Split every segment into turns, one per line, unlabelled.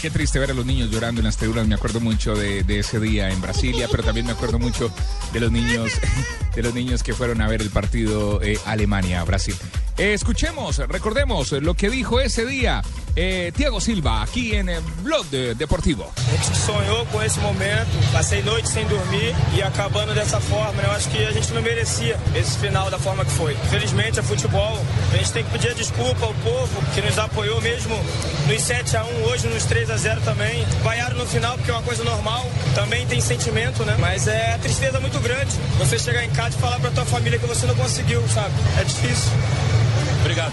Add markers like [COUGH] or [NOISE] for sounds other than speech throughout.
Qué triste ver a los niños llorando en las tribunas. Me acuerdo mucho de, ese día en Brasilia, pero también me acuerdo mucho de los niños, [LAUGHS] de los niños que fueron a ver el partido eh, Alemania-Brasil. Eh, escuchemos, recordemos lo que dijo esse dia eh, Tiago Silva aqui em Blog Deportivo.
A gente sonhou com esse momento, passei noite sem dormir e acabando dessa forma, eu acho que a gente não merecia esse final da forma que foi. Infelizmente é futebol, a gente tem que pedir desculpa ao povo que nos apoiou mesmo nos 7 a 1 hoje nos 3 a 0 também. Vaiaram no final porque é uma coisa normal, também tem sentimento, né? Mas é a tristeza muito grande. Você chegar em casa e falar pra tua família que você não conseguiu, sabe? É difícil.
Obrigado,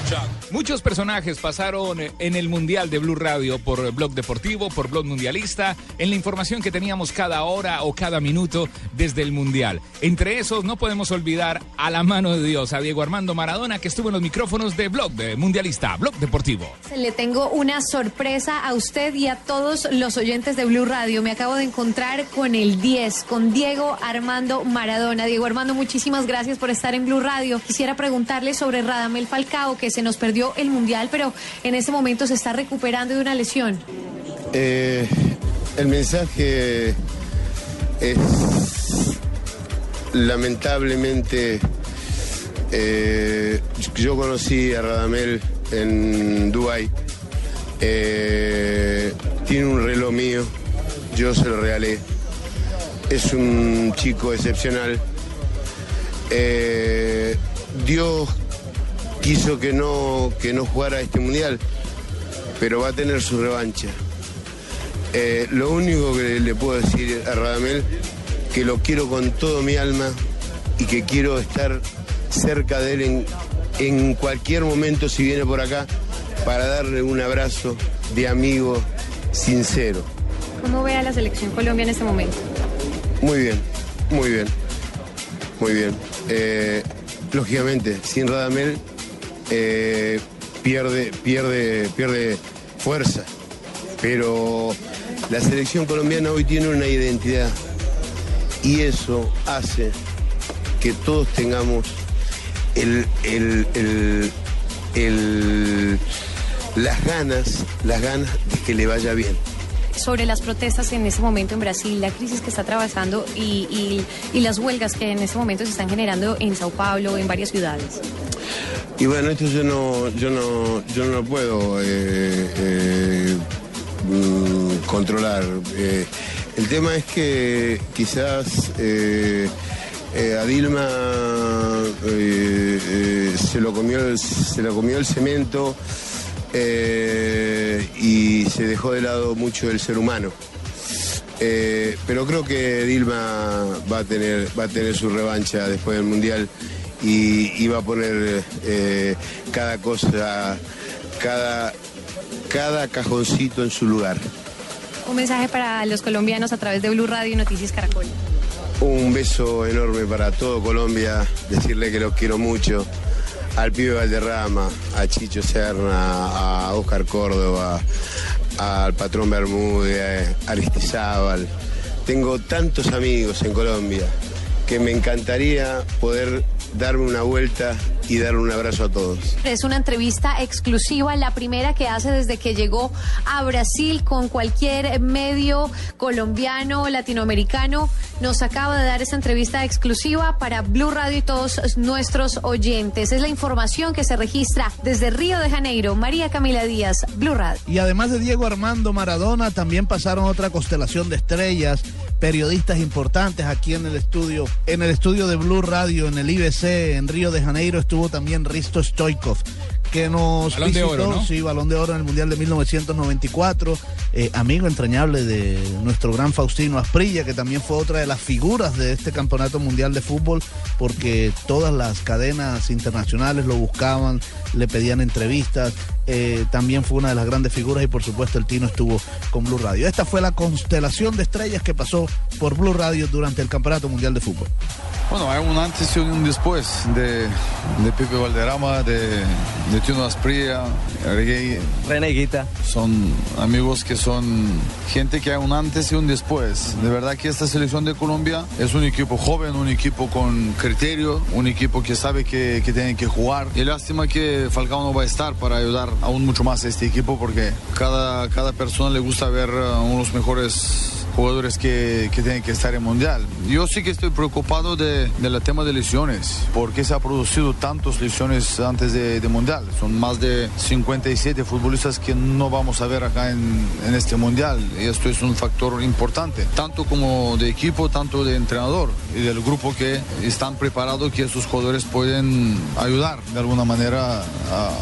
Muchos personajes pasaron en el Mundial de Blue Radio por Blog Deportivo, por Blog Mundialista, en la información que teníamos cada hora o cada minuto desde el Mundial. Entre esos no podemos olvidar a la mano de Dios, a Diego Armando Maradona, que estuvo en los micrófonos de Blog de Mundialista, Blog Deportivo.
Le tengo una sorpresa a usted y a todos los oyentes de Blue Radio. Me acabo de encontrar con el 10, con Diego Armando Maradona. Diego Armando, muchísimas gracias por estar en Blue Radio. Quisiera preguntarle sobre Radamel Falcao que se nos perdió el Mundial, pero en este momento se está recuperando de una lesión.
Eh, el mensaje es lamentablemente eh, yo conocí a Radamel en Dubai eh, tiene un reloj mío yo se lo regalé. Es un chico excepcional. Dios quiso que no, que no jugara este mundial, pero va a tener su revancha. Eh, lo único que le puedo decir a Radamel, que lo quiero con todo mi alma y que quiero estar cerca de él en, en cualquier momento si viene por acá para darle un abrazo de amigo sincero.
¿Cómo ve a la selección Colombia en este momento?
Muy bien, muy bien, muy bien. Eh, lógicamente, sin Radamel eh, pierde, pierde, pierde fuerza. Pero la selección colombiana hoy tiene una identidad y eso hace que todos tengamos el, las ganas, las ganas de que le vaya bien
sobre las protestas en este momento en Brasil, la crisis que está atravesando y, y, las huelgas que en este momento se están generando en Sao Paulo, en varias ciudades.
Y bueno, esto yo no, yo no, yo no lo puedo eh, eh, mm, controlar. Eh, el tema es que quizás a Dilma se lo comió, se comió el cemento y se dejó de lado mucho el ser humano. pero creo que Dilma va a tener, va a tener su revancha después del Mundial y, va a poner eh, cada cosa, cada, cada cajoncito en su lugar.
Un mensaje para los colombianos a través de Blue Radio y Noticias Caracol.
Un beso enorme para todo Colombia, decirle que los quiero mucho, al pibe Valderrama, a Chicho Serna, a Oscar Córdoba, al patrón Bermúdez, a Aristizábal. Tengo tantos amigos en Colombia que me encantaría poder darme una vuelta y darle un abrazo a todos.
Es una entrevista exclusiva, la primera que hace desde que llegó a Brasil con cualquier medio colombiano, latinoamericano. Nos acaba de dar esta entrevista exclusiva para Blue Radio y todos nuestros oyentes. Es la información que se registra desde Río de Janeiro. María Camila Díaz, Blue Radio.
Y además de Diego Armando Maradona, también pasaron otra constelación de estrellas periodistas importantes aquí en el estudio, en el estudio de Blue Radio, en el IBC, en Río de Janeiro, estuvo también Risto Stoikov, que nos
balón de oro,
sí, balón de oro en el Mundial de 1994, eh, amigo entrañable de nuestro gran Faustino Asprilla, que también fue otra de las figuras de este campeonato mundial de fútbol, porque todas las cadenas internacionales lo buscaban, le pedían entrevistas, eh, también fue una de las grandes figuras y por supuesto el Tino estuvo con Blue Radio. Esta fue la constelación de estrellas que pasó por Blue Radio durante el Campeonato Mundial de Fútbol.
Bueno, hay un antes y un después de, de Pepe Valderrama, de, de Tino Asprilla,
René Guita.
Son amigos que son gente que hay un antes y un después. De verdad que esta selección de Colombia es un equipo joven, un equipo con criterio, un equipo que sabe que, que tiene que jugar. Y lástima que Falcao no va a estar para ayudar aún mucho más a este equipo porque cada, cada persona le gusta ver a unos mejores jugadores que, que, tienen que estar en Mundial. Yo sí que estoy preocupado de, de tema de lesiones, porque se ha producido tantas lesiones antes de, de, Mundial. Son más de 57 futbolistas que no vamos a ver acá en, en, este Mundial. Y esto es un factor importante, tanto como de equipo, tanto de entrenador y del grupo que están preparados que esos jugadores pueden ayudar de alguna manera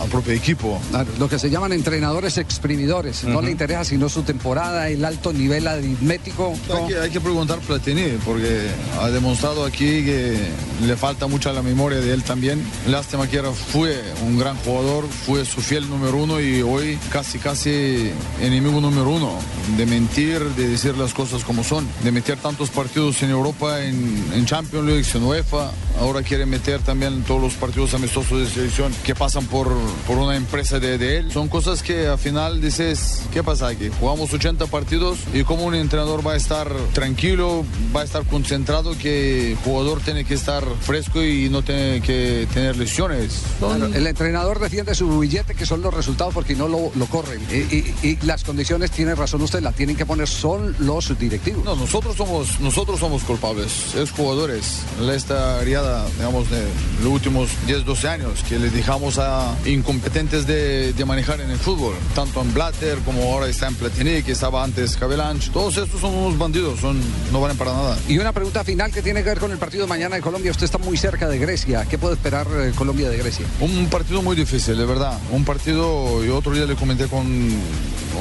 al propio equipo.
Lo que se llaman entrenadores exprimidores. Uh -huh. No le interesa sino su temporada, el alto nivel aritmético
hay que, hay que, preguntar Platini porque ha demostrado aquí que le falta mucho a la memoria de él también. Lástima que era, fue un gran jugador, fue su fiel número uno y hoy casi casi enemigo número uno de mentir, de decir las cosas como son, de meter tantos partidos en Europa, en, en Champions League, en UEFA, ahora quiere meter también todos los partidos amistosos de selección que pasan por, por una empresa de, de él. Son cosas que al final dices, ¿qué pasa aquí? Jugamos 80 partidos y como un entrenador va a estar tranquilo, va a estar concentrado, que el jugador tiene que estar fresco y no tiene que tener lesiones.
Claro, el entrenador defiende su billete, que son los resultados, porque no lo, lo corren. Y, y, y, las condiciones, tiene razón usted, la tienen que poner son los directivos.
No, nosotros somos, nosotros somos culpables, es jugadores. Esta riada, digamos, de los últimos 10, 12 años, que les dejamos a incompetentes de, de manejar en el fútbol, tanto en Blatter como ahora está en Platini, que estaba antes Cabelanch. Todos estos son unos bandidos, son, no valen para nada.
Y una pregunta final que tiene que ver con el partido de mañana de Colombia. Usted está muy cerca de Grecia. ¿Qué puede esperar eh, Colombia de Grecia?
Un partido muy difícil, de verdad. Un partido, y otro día le comenté con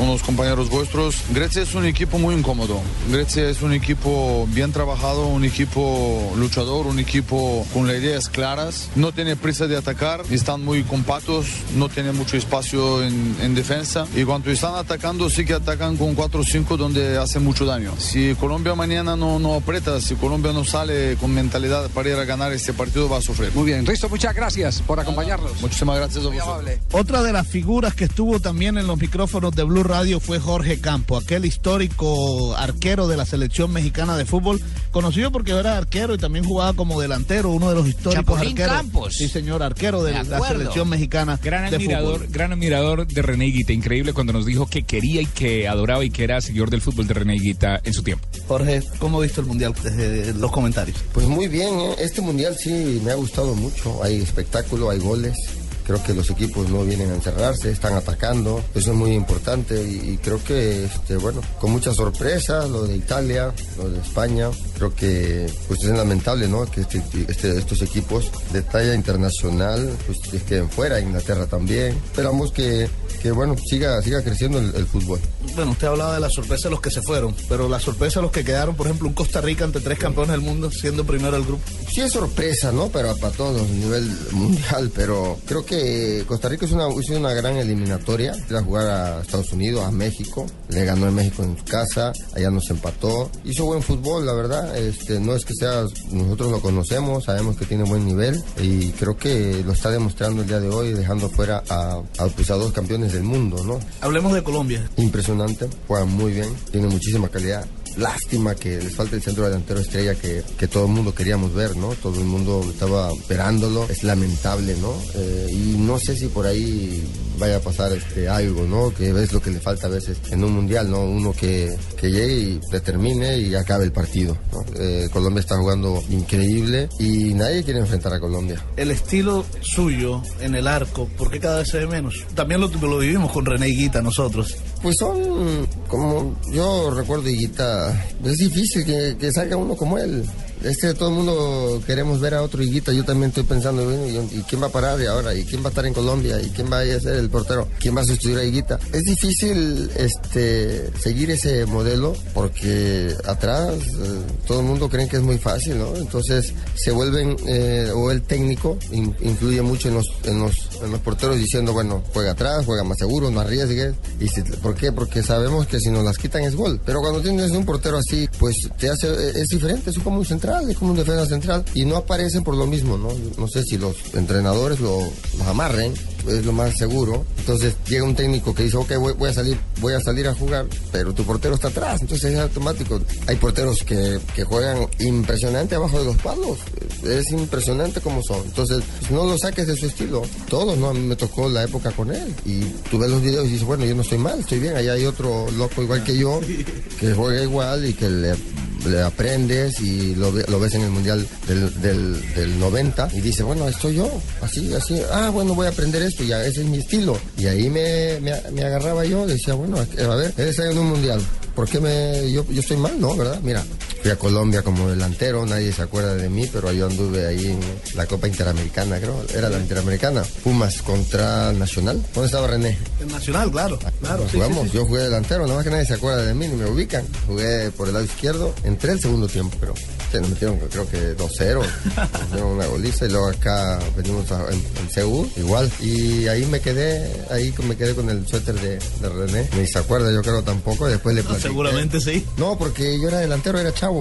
unos compañeros vuestros. Grecia es un equipo muy incómodo. Grecia es un equipo bien trabajado, un equipo luchador, un equipo con las ideas claras. No tiene prisa de atacar, están muy compactos, no tiene mucho espacio en, en defensa. Y cuando están atacando, sí que atacan con 4 o 5 donde hace mucho daño. Si Colombia mañana no, no aprieta, si Colombia no sale con mentalidad para ir a ganar este partido, va a sufrir.
Muy bien, Risto, muchas gracias por acompañarnos.
Muchísimas gracias a
amable.
Otra de las figuras que estuvo también en los micrófonos de Blue Radio fue Jorge Campo, aquel histórico arquero de la selección mexicana de fútbol, conocido porque era arquero y también jugaba como delantero, uno de los históricos
Chapulín
arqueros.
Campos.
Sí, señor, arquero de,
De
la selección mexicana
Gran
de
admirador,
fútbol.
gran admirador de René Higuita, increíble cuando nos dijo que quería y que adoraba y que era seguidor del fútbol de René Higuita en su tiempo.
Jorge, ¿cómo ha visto el mundial desde los comentarios?
Pues muy bien, ¿eh? este mundial sí me ha gustado mucho. Hay espectáculo, hay goles. Creo que los equipos no vienen a encerrarse, están atacando. Eso es muy importante y, y creo que, este, bueno, con muchas sorpresas, lo de Italia, lo de España. Creo que pues es lamentable, ¿no? Que este- este- estos equipos de talla internacional pues que queden fuera, Inglaterra también. Esperamos que, que bueno, siga, siga creciendo el- el fútbol.
Bueno, usted hablaba de la sorpresa de los que se fueron, pero la sorpresa de los que quedaron, por ejemplo, un Costa Rica ante tres campeones del mundo, siendo primero el grupo.
Sí es sorpresa, ¿no? Pero para todos a nivel mundial, pero creo que Costa Rica es una, hizo una gran eliminatoria. Iba a jugar a Estados Unidos, a México, le ganó en México en su casa, allá nos empató. Hizo buen fútbol, la verdad. Este, no es que sea, nosotros lo conocemos, sabemos que tiene buen nivel y creo que lo está demostrando el día de hoy, dejando fuera a, a, pues, a dos campeones del mundo, ¿no?
Hablemos de Colombia.
Impresionante, juegan muy bien, tiene muchísima calidad. Lástima que les falta el centro delantero estrella que, que todo el mundo queríamos ver, ¿no? Todo el mundo estaba esperándolo. Es lamentable, ¿no? Eh, y no sé si por ahí vaya a pasar este algo, ¿no? Que es lo que le falta a veces en un mundial, ¿no? Uno que, que llegue y determine y acabe el partido. Eh, Colombia está jugando increíble y nadie quiere enfrentar a Colombia.
El estilo suyo en el arco, ¿por qué cada vez se ve menos? También lo, lo vivimos con René Higuita nosotros.
Pues son, como yo recuerdo, Higuita, es difícil que, salga uno como él. Este, todo el mundo queremos ver a otro Higuita. Yo también estoy pensando, ¿y, quién va a parar de ahora? ¿Y quién va a estar en Colombia? ¿Y quién va a ser el portero? ¿Quién va a sustituir a Higuita? Es difícil este, seguir ese modelo porque atrás eh, todo el mundo cree que es muy fácil, ¿no? Entonces se vuelven, eh, o el técnico in- influye mucho en los, en los los porteros diciendo, bueno, juega atrás, juega más seguro, no arriesgue. Y si- ¿Por qué? Porque sabemos que si nos las quitan es gol. Pero cuando tienes un portero así, pues te hace, es diferente, es como un central, es como un defensa central. Y no aparecen por lo mismo, ¿no? No sé si los entrenadores lo, los amarren, es lo más seguro. Entonces llega un técnico que dice, ok, voy, voy a salir, voy a salir a jugar, pero tu portero está atrás, entonces es automático. Hay porteros que, que juegan impresionante abajo de los palos, es impresionante como son. Entonces, no lo saques de su estilo. Todos, ¿no? A mí me tocó la época con él. Y tú ves los videos y dices, bueno, yo no estoy mal, estoy bien. Allá hay otro loco igual que yo, [LAUGHS] que juega igual y que le le aprendes y lo, lo ves en el Mundial del, del, del 90 y dices, bueno, estoy yo, así, así, ah, bueno, voy a aprender esto, ya ese es mi estilo. Y ahí me, me, agarraba yo, decía, bueno, a ver, él está en un Mundial, ¿por qué me, yo, yo estoy mal? No, ¿verdad? Mira, fui a Colombia como delantero, nadie se acuerda de mí, pero yo anduve ahí en la Copa Interamericana, creo, era la Interamericana, Pumas contra Nacional. ¿Dónde estaba René?
El Nacional, claro. claro
Nos
sí,
jugamos,
sí, sí.
yo jugué delantero, nada más que nadie se acuerda de mí, ni me ubican. Jugué por el lado izquierdo, entré el segundo tiempo, pero se nos metieron creo que 2-0, [LAUGHS] nos metieron una goliza y luego acá venimos a, en, en Seúl, igual. Y ahí me quedé, ahí me quedé con el suéter de, de René, ni se acuerda yo creo tampoco, después le
No, [LAUGHS] seguramente sí.
No, porque yo era delantero, era chavo.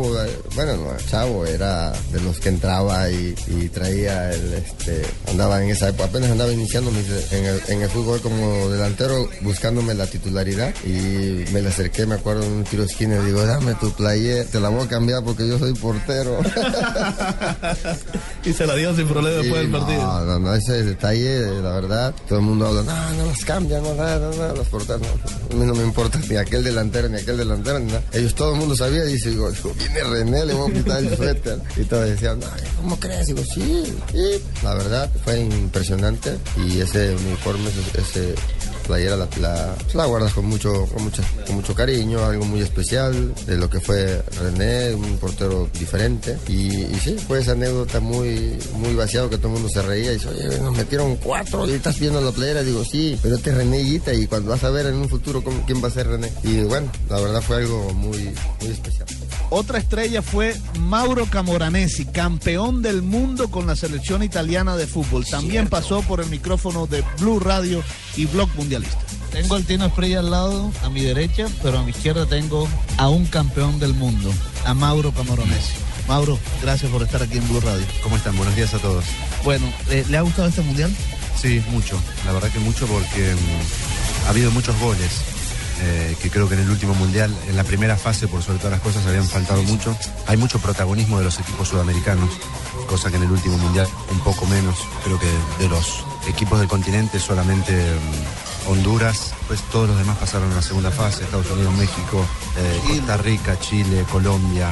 Bueno, no, chavo, era de los que entraba y, y traía el, este, andaba en esa época, apenas andaba iniciando en, el, en el fútbol como delantero, buscándome la titularidad y me le acerqué, me acuerdo, en un tiro de esquina y digo, dame tu playera, te la voy a cambiar porque yo soy portero. [LAUGHS]
y se la dio sin problema después del partido.
No, no, no, ese detalle, la verdad, todo el mundo habla, no, no las cambian, no, nada, no, no, las porteras, no. A mí no me importa ni aquel delantero, ni aquel delantero, ni nada. Ellos, todo el mundo sabía, y dice, digo, viene René, le voy a quitar el suéter. Y todos decían, ¿cómo crees? Digo, sí, sí. La verdad, fue impresionante, y ese uniforme, ese, playera la, la, la guardas con mucho, con, mucha, con mucho cariño, algo muy especial de lo que fue René, un portero diferente. Y, y sí, fue esa anécdota muy, muy vaciado que todo el mundo se reía y dice, oye, nos metieron cuatro y estás viendo la playera. Digo, sí, pero este es René Higuita y cuando vas a ver en un futuro cómo- quién va a ser René. Y bueno, la verdad fue algo muy, muy especial.
Otra estrella fue Mauro Camoranesi, campeón del mundo con la selección italiana de fútbol. También pasó por el micrófono de Blue Radio y Blog Mundialista.
Tengo al Tino Esprella al lado, a mi derecha, pero a mi izquierda tengo a un campeón del mundo, a Mauro Camoranesi.
Mauro, gracias por estar aquí en Blue Radio.
¿Cómo están? Buenos días a todos.
Bueno, eh, ¿le ha gustado este mundial?
Sí, mucho. La verdad que mucho porque mm, ha habido muchos goles. Eh, que creo que en el último mundial, en la primera fase, por sobre todas las cosas, habían faltado mucho. Hay mucho protagonismo de los equipos sudamericanos, cosa que en el último mundial un poco menos. Creo que de los equipos del continente solamente mm, Honduras, pues todos los demás pasaron a la segunda fase, Estados Unidos, México, eh, Costa Rica, Chile, Colombia,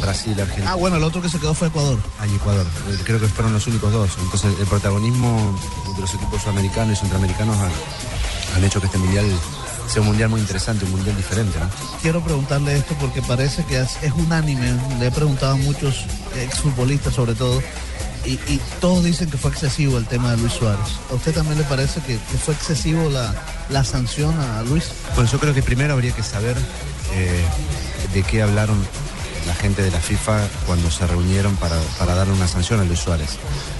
Brasil, Argentina.
Ah, bueno, el otro que se quedó fue Ecuador.
Ah, y Ecuador. Eh, Creo que fueron los únicos dos. Entonces, el protagonismo de los equipos sudamericanos y centroamericanos han, han hecho que este mundial sea un mundial muy interesante, un mundial diferente. ¿no?
Quiero preguntarle esto porque parece que es, es unánime. Le he preguntado a muchos exfutbolistas sobre todo. Y, y todos dicen que fue excesivo el tema de Luis Suárez. ¿A usted también le parece que, que fue excesivo la, la sanción a Luis?
Bueno, yo creo que primero habría que saber eh, de qué hablaron la gente de la FIFA cuando se reunieron para, para darle una sanción a Luis Suárez.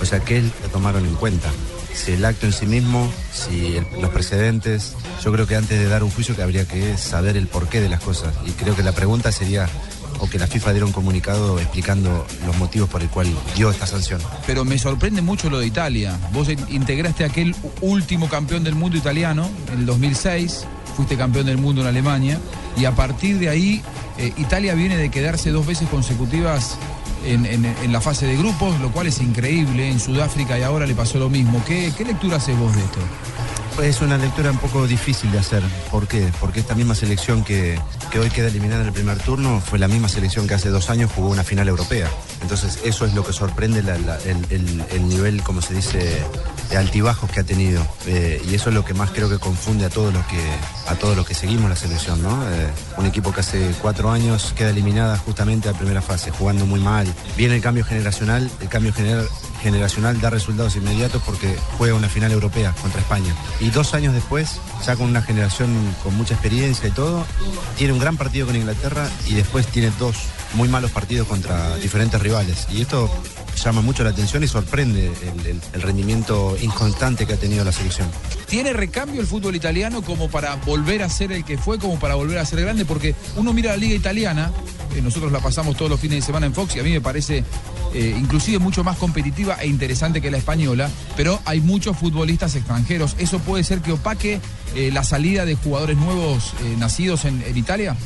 O sea, ¿qué lo tomaron en cuenta? Si el acto en sí mismo, si los precedentes. Yo creo que antes de dar un juicio que habría que saber el porqué de las cosas. Y creo que la pregunta sería, o que la FIFA diera un comunicado explicando los motivos por el cual dio esta sanción.
Pero me sorprende mucho lo de Italia. Vos in- integraste aquel último campeón del mundo italiano en el 2006, fuiste campeón del mundo en Alemania, y a partir de ahí eh, Italia viene de quedarse dos veces consecutivas en, la fase de grupos, lo cual es increíble. En Sudáfrica y ahora le pasó lo mismo. ¿Qué, qué lectura haces vos de esto?
Es una lectura un poco difícil de hacer. ¿Por qué? Porque esta misma selección que, que hoy queda eliminada en el primer turno fue la misma selección que hace dos años jugó una final europea. Entonces eso es lo que sorprende el, el- el nivel, como se dice, altibajos que ha tenido. Eh, y eso es lo que más creo que confunde a todos los que, a todos los que seguimos la selección, ¿no? Eh, un equipo que hace cuatro años queda eliminada justamente a primera fase, jugando muy mal. Viene el cambio generacional, el cambio gener- generacional da resultados inmediatos porque juega una final europea contra España. Y dos años después, ya con una generación con mucha experiencia y todo, tiene un gran partido con Inglaterra y después tiene dos muy malos partidos contra diferentes rivales. Y esto llama mucho la atención y sorprende el, el- el rendimiento inconstante que ha tenido la selección.
¿Tiene recambio el fútbol italiano como para volver a ser el que fue, como para volver a ser grande? Porque uno mira la liga italiana, eh, nosotros la pasamos todos los fines de semana en Fox y a mí me parece eh, inclusive mucho más competitiva e interesante que la española, pero hay muchos futbolistas extranjeros. ¿Eso puede ser que opaque eh, la salida de jugadores nuevos eh, nacidos en, en Italia?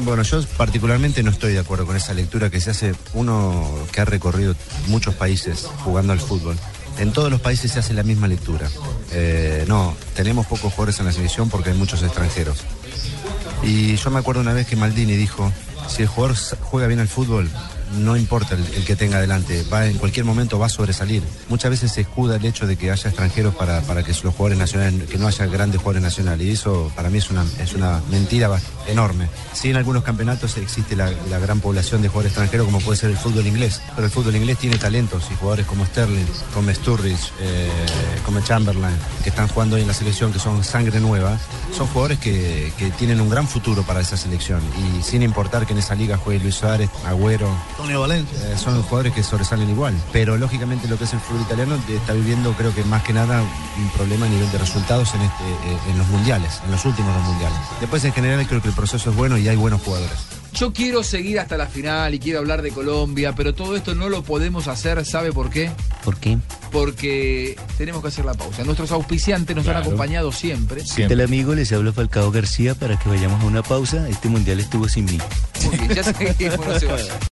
Bueno, yo particularmente no estoy de acuerdo con esa lectura que se hace uno que ha recorrido muchos países jugando al fútbol. En todos los países se hace la misma lectura. Eh, no, tenemos pocos jugadores en la selección porque hay muchos extranjeros. Y yo me acuerdo una vez que Maldini dijo, si el jugador juega bien al fútbol, no importa el, que tenga adelante, va en cualquier momento va a sobresalir. Muchas veces se escuda el hecho de que haya extranjeros para, para que los jugadores nacionales, que no haya grandes jugadores nacionales. Y eso para mí es una, es una mentira enorme. Sí, en algunos campeonatos existe la, la gran población de jugadores extranjeros, como puede ser el fútbol inglés. Pero el fútbol inglés tiene talentos y jugadores como Sterling, como Sturridge, eh, como Chamberlain, que están jugando hoy en la selección, que son sangre nueva. Son jugadores que, que tienen un gran futuro para esa selección. Y sin importar que en esa liga juegue Luis Suárez, Agüero,
Antonio Valencia.
eh, son jugadores que sobresalen igual. Pero lógicamente lo que es el fútbol italiano está viviendo, creo que más que nada, un problema a nivel de resultados en, este, eh, en los mundiales, en los últimos dos mundiales. Después, en general, creo que el proceso es bueno y hay buenos jugadores.
Yo quiero seguir hasta la final y quiero hablar de Colombia, pero todo esto no lo podemos hacer, ¿sabe por qué?
¿Por qué?
Porque tenemos que hacer la pausa. Nuestros auspiciantes nos han acompañado siempre.
¿Qué tal amigo? Les habla Falcao García para que vayamos a una pausa. Este mundial estuvo sin mí.
Muy bien, ya seguimos, no se vaya.